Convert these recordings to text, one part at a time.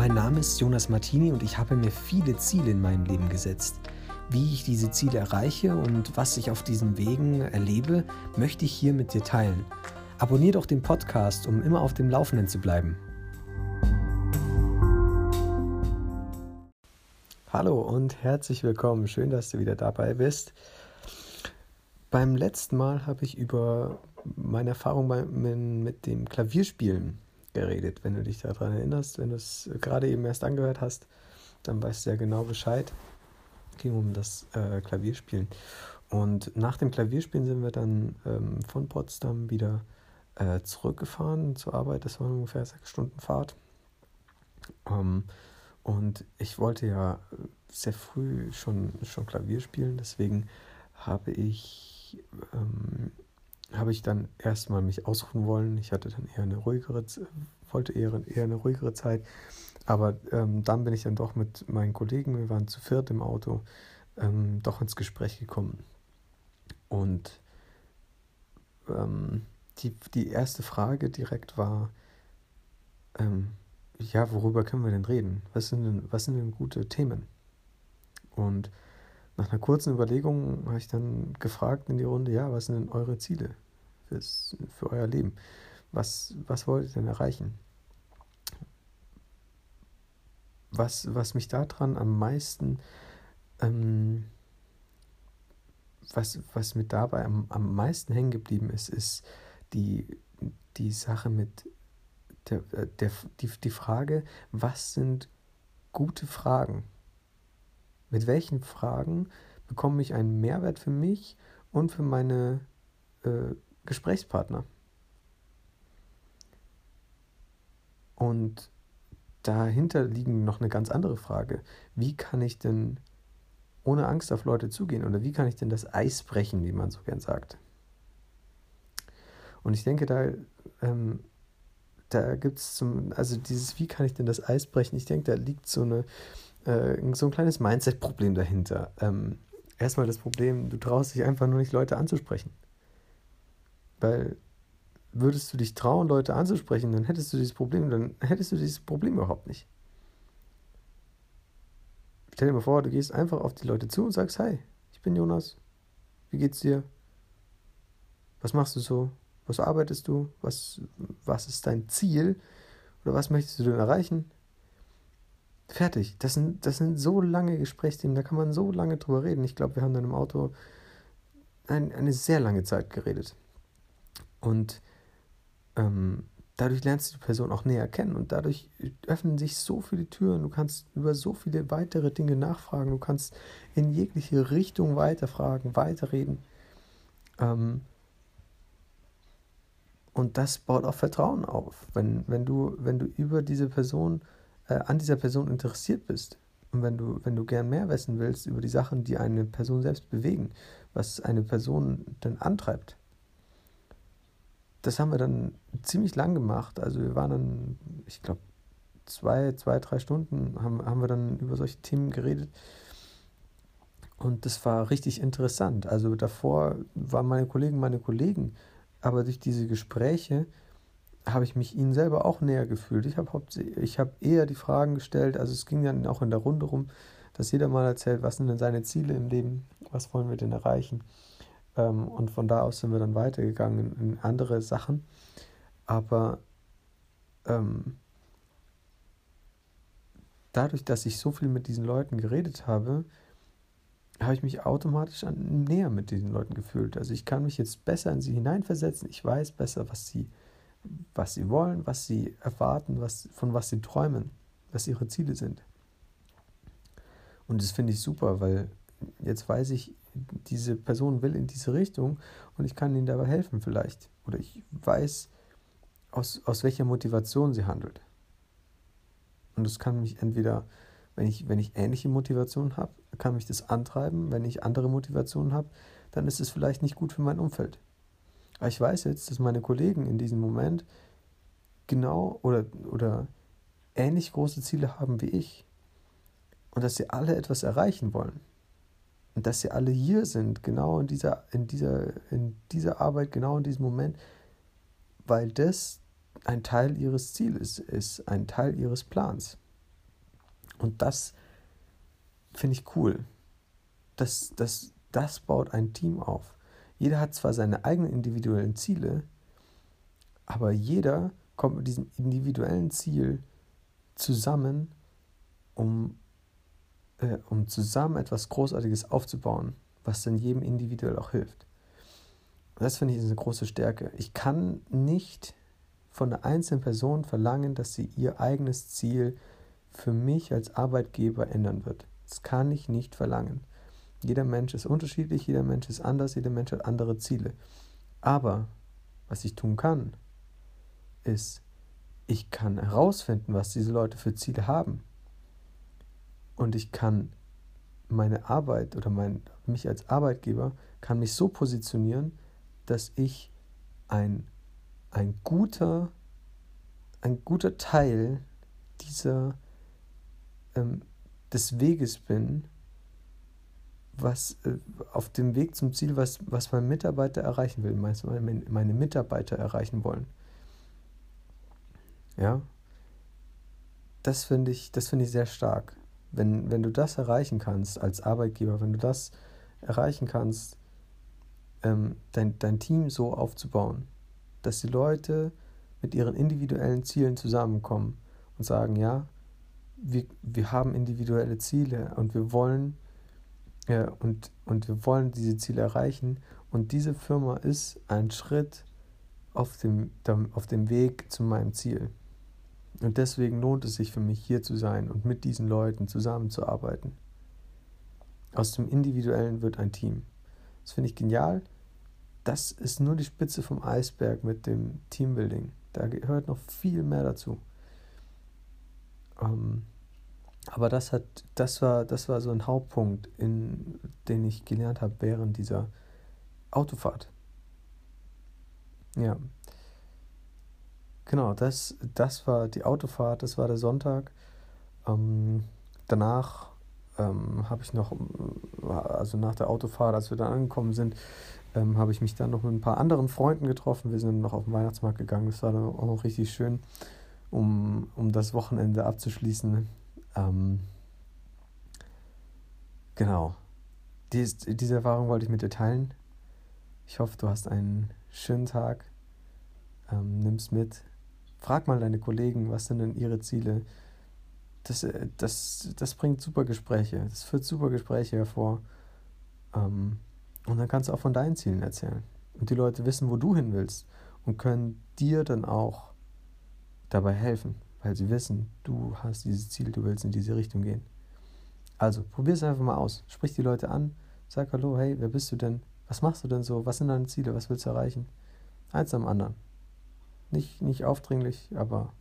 Mein Name ist Jonas Martini und ich habe mir viele Ziele in meinem Leben gesetzt. Wie ich diese Ziele erreiche und was ich auf diesen Wegen erlebe, möchte ich hier mit dir teilen. Abonnier doch den Podcast, um immer auf dem Laufenden zu bleiben. Hallo und herzlich willkommen. Schön, dass du wieder dabei bist. Beim letzten Mal habe ich über meine Erfahrung mit dem Klavierspielen geredet. Wenn du dich daran erinnerst, wenn du es gerade eben erst angehört hast, dann weißt du ja genau Bescheid. Es ging um das äh, Klavierspielen. Und nach dem Klavierspielen sind wir dann ähm, von Potsdam wieder äh, zurückgefahren zur Arbeit. Das war ungefähr sechs Stunden Fahrt. Ähm, und ich wollte ja sehr früh schon, schon Klavier spielen, deswegen habe ich, ähm, habe ich dann erstmal mich ausruhen wollen. Ich hatte dann eher eine ruhigere, wollte eher, eher eine ruhigere Zeit. Aber ähm, dann bin ich dann doch mit meinen Kollegen, wir waren zu viert im Auto, ähm, doch ins Gespräch gekommen. Und ähm, die, die erste Frage direkt war, ähm, ja, worüber können wir denn reden? Was sind denn, was sind denn gute Themen? Und nach einer kurzen Überlegung habe ich dann gefragt in die Runde, ja, was sind denn eure Ziele fürs, für euer Leben? Was, was wollt ihr denn erreichen? Was, was mich daran am meisten, ähm, was, was mir dabei am, am meisten hängen geblieben ist, ist die, die Sache mit der, äh, der, die, die Frage, was sind gute Fragen? Mit welchen Fragen bekomme ich einen Mehrwert für mich und für meine äh, Gesprächspartner? Und dahinter liegen noch eine ganz andere Frage. Wie kann ich denn ohne Angst auf Leute zugehen oder wie kann ich denn das Eis brechen, wie man so gern sagt? Und ich denke, da ähm, da gibt es zum, also dieses, wie kann ich denn das Eis brechen? Ich denke, da liegt so, eine, äh, so ein kleines Mindset-Problem dahinter. Ähm, erstmal das Problem, du traust dich einfach nur nicht, Leute anzusprechen. Weil würdest du dich trauen, Leute anzusprechen, dann hättest du dieses Problem, dann hättest du dieses Problem überhaupt nicht. Stell dir mal vor, du gehst einfach auf die Leute zu und sagst, hi, ich bin Jonas, wie geht's dir? Was machst du so? Was arbeitest du? Was, was ist dein Ziel? Oder was möchtest du denn erreichen? Fertig. Das sind, das sind so lange Gesprächsthemen, da kann man so lange drüber reden. Ich glaube, wir haben dann im Auto ein, eine sehr lange Zeit geredet. Und ähm, dadurch lernst du die Person auch näher kennen und dadurch öffnen sich so viele Türen. Du kannst über so viele weitere Dinge nachfragen. Du kannst in jegliche Richtung weiterfragen, weiterreden. Ähm, und das baut auch Vertrauen auf. Wenn, wenn, du, wenn du über diese Person, äh, an dieser Person interessiert bist und wenn du, wenn du gern mehr wissen willst über die Sachen, die eine Person selbst bewegen, was eine Person dann antreibt. Das haben wir dann ziemlich lang gemacht. Also wir waren dann, ich glaube, zwei, zwei, drei Stunden haben, haben wir dann über solche Themen geredet. Und das war richtig interessant. Also davor waren meine Kollegen meine Kollegen aber durch diese Gespräche habe ich mich ihnen selber auch näher gefühlt. Ich habe hab eher die Fragen gestellt, also es ging dann auch in der Runde rum, dass jeder mal erzählt, was sind denn seine Ziele im Leben, was wollen wir denn erreichen. Ähm, und von da aus sind wir dann weitergegangen in, andere Sachen. Aber ähm, dadurch, dass ich so viel mit diesen Leuten geredet habe, habe ich mich automatisch an, näher mit diesen Leuten gefühlt. Also ich kann mich jetzt besser in sie hineinversetzen. Ich weiß besser, was sie, was sie wollen, was sie erwarten, was, von was sie träumen, was ihre Ziele sind. Und das finde ich super, weil jetzt weiß ich, diese Person will in diese Richtung und ich kann ihnen dabei helfen vielleicht. Oder ich weiß, aus, aus welcher Motivation sie handelt. Und das kann mich entweder wenn ich, wenn ich ähnliche Motivationen habe, kann mich das antreiben. Wenn ich andere Motivationen habe, dann ist es vielleicht nicht gut für mein Umfeld. Aber ich weiß jetzt, dass meine Kollegen in diesem Moment genau oder, oder ähnlich große Ziele haben wie ich. Und dass sie alle etwas erreichen wollen. Und dass sie alle hier sind, genau in dieser, in dieser, in dieser Arbeit, genau in diesem Moment, weil das ein Teil ihres Zieles ist, ein Teil ihres Plans. Und das finde ich cool. Das, das, das baut ein Team auf. Jeder hat zwar seine eigenen individuellen Ziele, aber jeder kommt mit diesem individuellen Ziel zusammen, um, äh, um zusammen etwas Großartiges aufzubauen, was dann jedem individuell auch hilft. Und das finde ich eine große Stärke. Ich kann nicht von einer einzelnen Person verlangen, dass sie ihr eigenes Ziel für mich als Arbeitgeber ändern wird. Das kann ich nicht verlangen. Jeder Mensch ist unterschiedlich, jeder Mensch ist anders, jeder Mensch hat andere Ziele. Aber was ich tun kann, ist, ich kann herausfinden, was diese Leute für Ziele haben. Und ich kann meine Arbeit oder mein, mich als Arbeitgeber kann mich so positionieren, dass ich ein, ein, guter, ein guter Teil dieser, ähm, des Weges bin, was äh, auf dem Weg zum Ziel, was, was mein Mitarbeiter erreichen will, meine, meine Mitarbeiter erreichen wollen. Ja, das finde ich, das ich sehr stark. Wenn, wenn du das erreichen kannst als Arbeitgeber, wenn du das erreichen kannst, ähm, dein, dein Team so aufzubauen, dass die Leute mit ihren individuellen Zielen zusammenkommen und sagen, ja, wir, wir haben individuelle Ziele und wir wollen ja, und, und wir wollen diese Ziele erreichen und diese Firma ist ein Schritt auf dem, auf dem Weg zu meinem Ziel. Und deswegen lohnt es sich für mich, hier zu sein und mit diesen Leuten zusammenzuarbeiten. Aus dem Individuellen wird ein Team. Das finde ich genial. Das ist nur die Spitze vom Eisberg mit dem Teambuilding. Da gehört noch viel mehr dazu. Ähm, aber das hat, das war, das war so ein Hauptpunkt, in, den ich gelernt habe während dieser Autofahrt. Ja. Genau, das, das war die Autofahrt, das war der Sonntag. Ähm, danach ähm, habe ich noch, also nach der Autofahrt, als wir dann angekommen sind, ähm, habe ich mich dann noch mit ein paar anderen Freunden getroffen. Wir sind noch auf den Weihnachtsmarkt gegangen. Das war dann auch noch richtig schön, um, um das Wochenende abzuschließen. Ähm, genau. Dies, diese Erfahrung wollte ich mit dir teilen. Ich hoffe, du hast einen schönen Tag. Ähm, nimm's mit, Frag mal deine Kollegen, was sind denn ihre Ziele. Das, äh, das, das bringt super Gespräche. Das führt super Gespräche hervor. Ähm, und dann kannst du auch von deinen Zielen erzählen. Und die Leute wissen, wo du hin willst und können dir dann auch dabei helfen, weil sie wissen, du hast dieses Ziel, du willst in diese Richtung gehen. Also, probier es einfach mal aus. Sprich die Leute an, sag Hallo, hey, wer bist du denn? Was machst du denn so? Was sind deine Ziele? Was willst du erreichen? Eins am anderen. Nicht, nicht aufdringlich, aber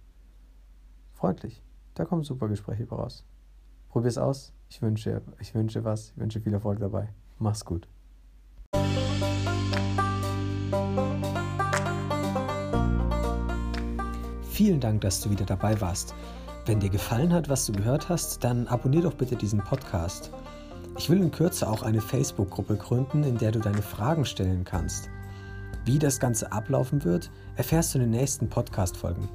freundlich. Da kommen super Gespräche raus. Probier's aus. Ich wünsche, ich wünsche was. Ich wünsche viel Erfolg dabei. Mach's gut. Vielen Dank, dass du wieder dabei warst. Wenn dir gefallen hat, was du gehört hast, dann abonnier doch bitte diesen Podcast. Ich will in Kürze auch eine Facebook-Gruppe gründen, in der du deine Fragen stellen kannst. Wie das Ganze ablaufen wird, erfährst du in den nächsten Podcast-Folgen.